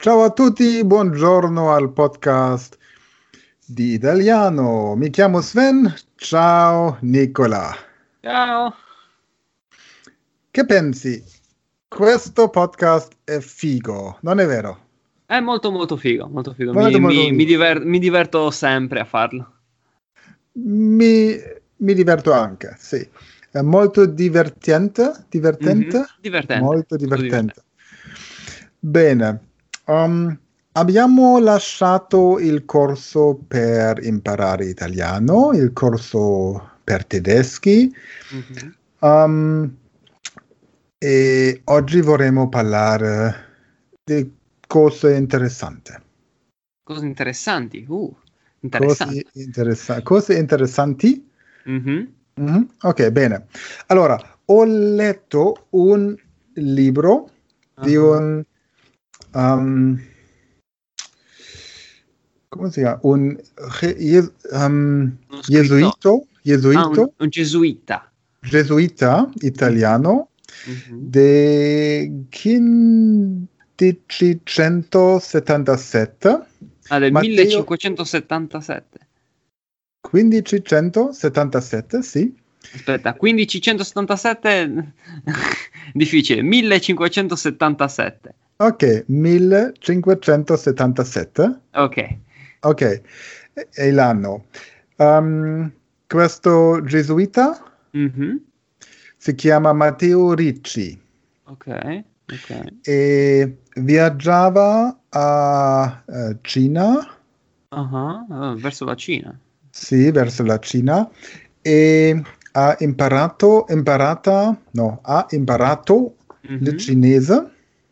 Ciao a tutti, buongiorno al podcast di italiano. Mi chiamo Sven. Ciao Nicola. Ciao. Che pensi? Questo podcast è figo, non è vero? È molto molto figo, molto figo. Molto, mi, molto mi- figo. mi diver- mi diverto sempre a farlo. Mi, mi diverto anche, sì. È molto divertente, divertente, Mhm, Divertente. molto divertente. Bene, um, abbiamo lasciato il corso per imparare italiano, il corso per tedeschi, Mhm. um, e oggi vorremmo parlare di cose interessanti. Cose interessanti. Uh, Cose, interessanti. interessa- cose interessanti? Mhm. Mhm, Ok, bene. Allora, ho letto un libro di Ah. un... um, come si chiama? Un ge- jes- um, Uno scritto- gesuito, Ah, un, un gesuita. gesuita italiano Mhm. del 1577. Ah, del Matteo- 1577. 1577, sì. Aspetta, 1577 difficile, 1577. Ok, 1577. Ok. Ok, è- l'anno. Um, questo gesuita Mhm. si chiama Matteo Ricci Ok. Ok. e viaggiava a eh, Cina, Ah, ah, verso la Cina. sì, verso la Cina, e ha imparato, imparata, no, ha imparato Mhm. il cinese,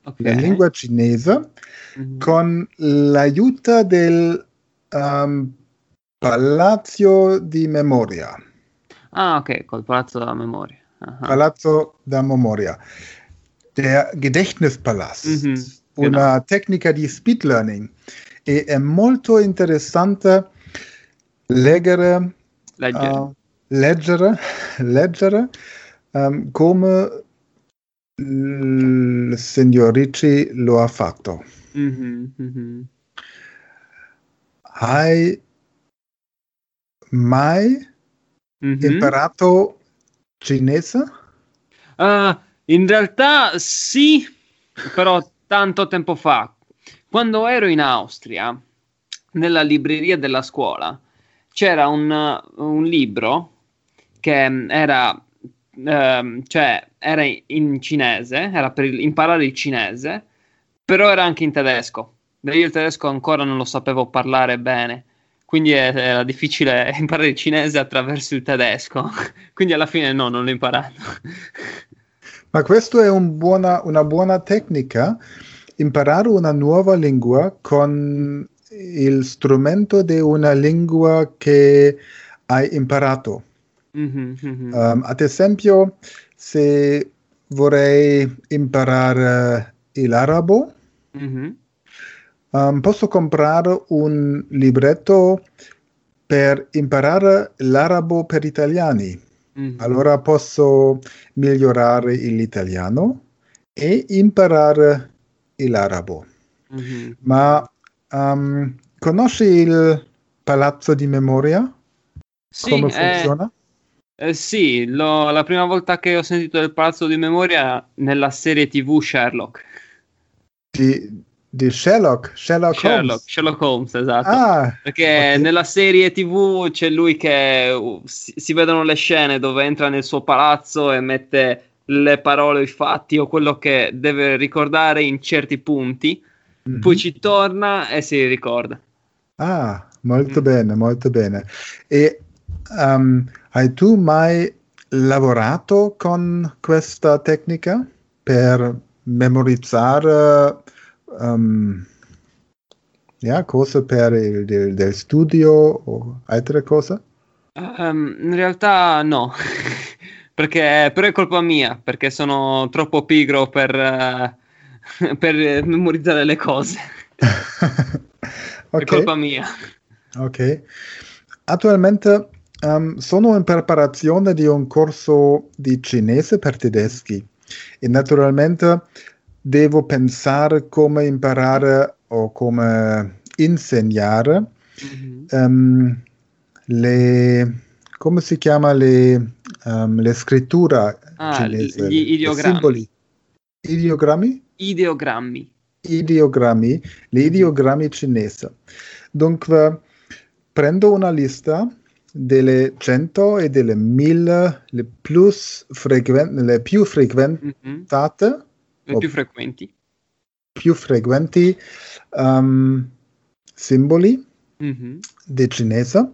Ok. la lingua cinese, Mhm. con l'aiuto del um, Palazzo di Memoria. Ah, ok, col palazzo della memoria. Ah, Palazzo da Memoria. Der Gedächtnispalast. Mhm, Una tecnica di speed learning. E è molto interessante leggere, Leggere. uh, leggere, leggere um, come il signor Ricci lo ha fatto. Mhm, mhm. Hai mai Mhm. imparato cinese? Ah, in realtà sì, però tanto tempo fa. Quando ero in Austria, nella libreria della scuola, c'era un, un libro che mm, era, ehm, cioè, era in cinese, era per imparare il cinese, però era anche in tedesco. Io il tedesco ancora non lo sapevo parlare bene, quindi era difficile imparare il cinese attraverso il tedesco. Quindi alla fine no, non l'ho imparato. Ma questo è un buona- una buona tecnica, imparare una nuova lingua con il strumento di una lingua che hai imparato. Mhm, mhm. Um, ad esempio, se vorrei imparare l'arabo, Mhm. um, posso comprare un libretto per imparare l'arabo per italiani. Mhm. Allora posso migliorare l'italiano e imparare l'arabo. Mhm. Ma um, conosci il palazzo di memoria? Sì, Come eh, funziona? eh, sì, l'ho- la prima volta che ho sentito del palazzo di memoria nella serie TV Sherlock. Di, di Sherlock, Sherlock, Sherlock, Holmes. Sherlock Holmes, esatto. Ah, Perché ok. nella serie TV c'è lui che uh, si, si vedono le scene dove entra nel suo palazzo e mette le parole, i fatti o quello che deve ricordare in certi punti, mhm. poi ci torna e si ricorda. Ah, molto Mm. bene, molto bene. E um, hai tu mai lavorato con questa tecnica per memorizzare um, yeah, cose per il del, del studio o altre cose? Ehm, in realtà no, perché però è colpa mia, perché sono troppo pigro per, eh, per eh, memorizzare le cose. È ok, colpa mia. ok. Attualmente um, sono in preparazione di un corso di cinese per tedeschi e naturalmente devo pensare come imparare o come insegnare Mhm. ehm, le come si chiama le, ehm, le scrittura Ah, cinese? gli i ideogrammi. simboli. Ideogrammi? Ideogrammi. Ideogrammi, le ideogrammi cinese. Dunque, prendo una lista delle 100 e delle 1000 le, plus frequen- le più frequentate, Mhm. Le più frequenti. più frequenti ehm, simboli Mhm. di cinese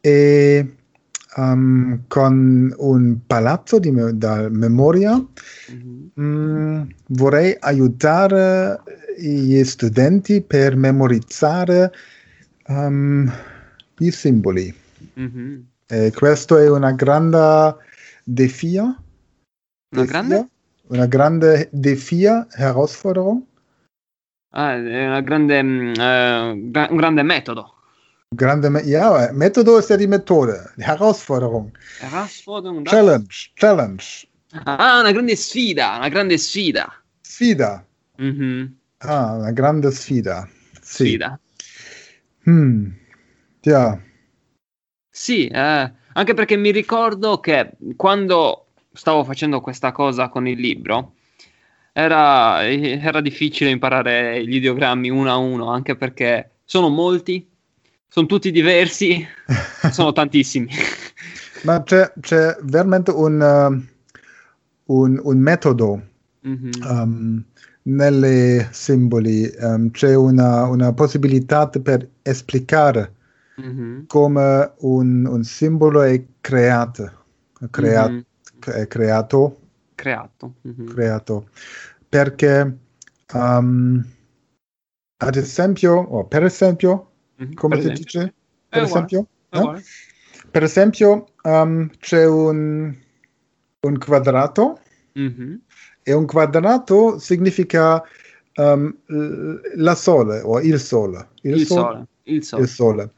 e ehm, con un palazzo di me- da memoria Mhm. mm, vorrei aiutare gli studenti per memorizzare ehm, i simboli. Mhm. E questo è una grande defia. Una grande? Una grande defia, Herausforderung. Ah, grande, eh, gra- un grande metodo. Grande, me- ja, Metodo ist ja die Methode. Herausforderung. Herausforderung, das- Challenge, challenge. Ah, una grande sfida, una grande sfida. Sfida. Mhm. Ah, una grande sfida. Sì. Sfida. Hmm. Ja, Sì, eh, anche perché mi ricordo che quando stavo facendo questa cosa con il libro era, era difficile imparare gli ideogrammi uno a uno, anche perché sono molti, sono tutti diversi, sono tantissimi. ma c'è, c'è veramente un, eh, un, un metodo Mhm. um, nelle simboli. Um, c'è una, una possibilità per esplicare Mhm. come un, un simbolo è creato. Crea- Mhm. è creato. Creato. Mhm. creato. Perché, um, ad esempio, o per esempio, Mhm. come Per si esempio? dice? Per uguale, esempio? no? Per esempio, um, c'è un, un quadrato Mhm. e un quadrato significa um, la sole o il sole. Il sol- sole. Il sole. il sole.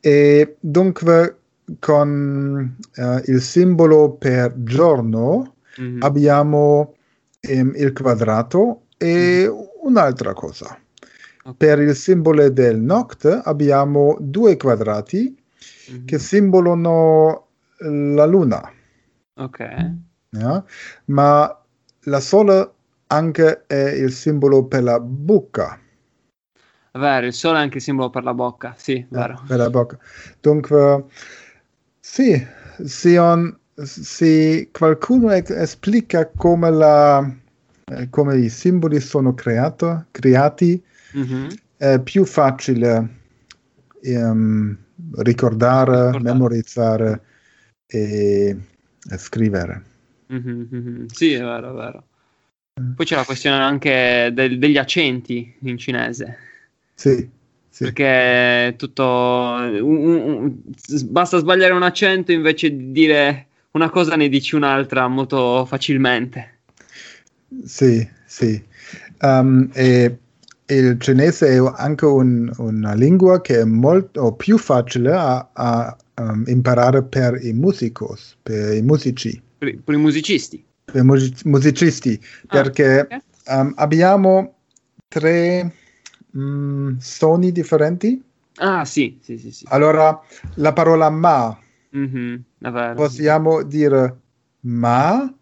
E dunque con eh, il simbolo per giorno Mhm. abbiamo ehm, il quadrato e un'altra cosa. Ok. Per il simbolo del notte abbiamo due quadrati Mhm. che simbolano la luna, Ok. ja? ma la sole anche è il simbolo per la bocca. Vero, il sole è anche il simbolo per la bocca, sì, ja, vero. per la bocca. Dunque, sì, se, se qualcuno es- esplica come, la, eh, come i simboli sono creato- creati, Mhm. è più facile ehm, ricordare, Ricordare. memorizzare e, e scrivere. Mhm, mhm. Sì, è vero, è vero. Mm. Poi c'è la questione anche del- degli accenti in cinese, Sì, sì, perché tutto... un- un- basta sbagliare un accento invece di dire una cosa ne dici un'altra molto facilmente. sì, sì. Um, e il cinese è anche un- una lingua che è molto più facile a, a, um, imparare per i musicos, per i musici, Per, per i musicisti. per i music- musicisti, Ah, perché ok. um, abbiamo tre mm, suoni differenti. Ah, sì, sì, sì, sì. Allora, la parola ma Mhm, è vero. possiamo dire ma,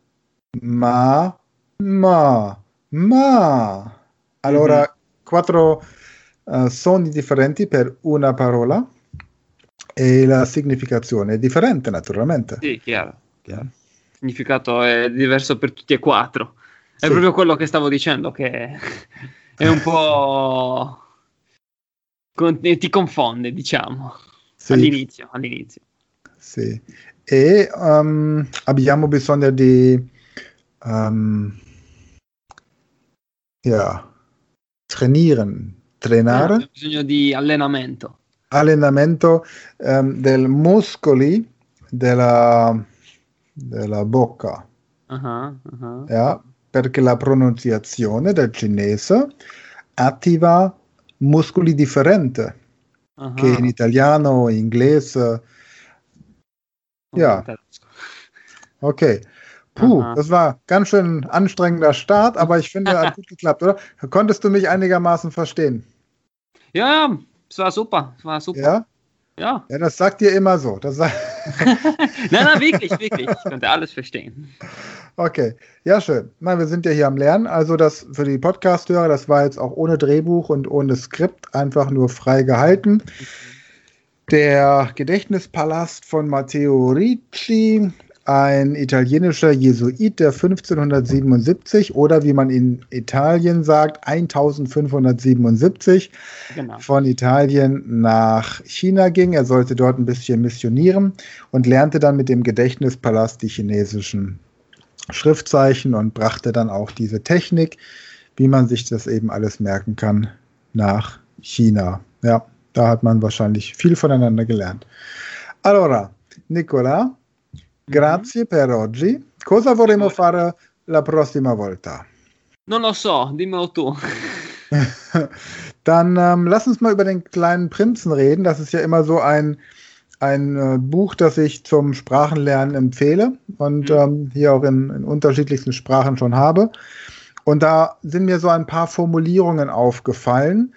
ma, ma, ma. Allora, Mhm. quattro eh, suoni differenti per una parola e la significazione è differente, naturalmente. Sì, chiaro, chiaro. Il significato è diverso per tutti e quattro. È Sì. proprio quello che stavo dicendo, che è un po'... con- ti confonde, diciamo, Sì, all'inizio, all'inizio. sì. E um, abbiamo bisogno di um, ja, trainieren, trainare. c'è bisogno di allenamento. allenamento ehm, del muscoli della, della bocca, Ah, ah. ja? Perché la pronunciazione del cinese attiva muscoli differenti Ah, che in italiano, inglese. oh, ja. tedesco. Ok, Puh, Aha. das war ganz schön anstrengender Start, aber ich finde, hat gut geklappt, oder? Konntest du mich einigermaßen verstehen? Ja, es war super, es war super. Ja? Ja. Ja, das sagt ihr immer so. Das nein, nein, wirklich, wirklich. Ich konnte alles verstehen. Okay, ja, schön. Nein, wir sind ja hier am Lernen. Also, das für die Podcast-Hörer, das war jetzt auch ohne Drehbuch und ohne Skript, einfach nur frei gehalten. Der Gedächtnispalast von Matteo Ricci ein italienischer Jesuit, der 1577 oder wie man in Italien sagt, 1577 genau. von Italien nach China ging. Er sollte dort ein bisschen missionieren und lernte dann mit dem Gedächtnispalast die chinesischen Schriftzeichen und brachte dann auch diese Technik, wie man sich das eben alles merken kann, nach China. Ja, da hat man wahrscheinlich viel voneinander gelernt. Allora, Nicola, Grazie per oggi. Cosa vorremmo fare la prossima volta? Non lo so, dimmelo tu. Dann ähm, lass uns mal über den kleinen Prinzen reden. Das ist ja immer so ein, ein äh, Buch, das ich zum Sprachenlernen empfehle und mhm. ähm, hier auch in, in, unterschiedlichsten Sprachen schon habe. Und da sind mir so ein paar Formulierungen aufgefallen.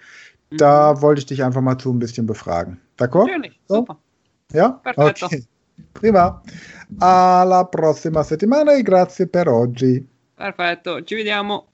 Mhm. Da wollte ich dich einfach mal zu ein bisschen befragen. D'accord? Natürlich, so? super. Ja? Perfetto. Okay. Prima. Alla prossima settimana e grazie per oggi. Perfetto, ci vediamo.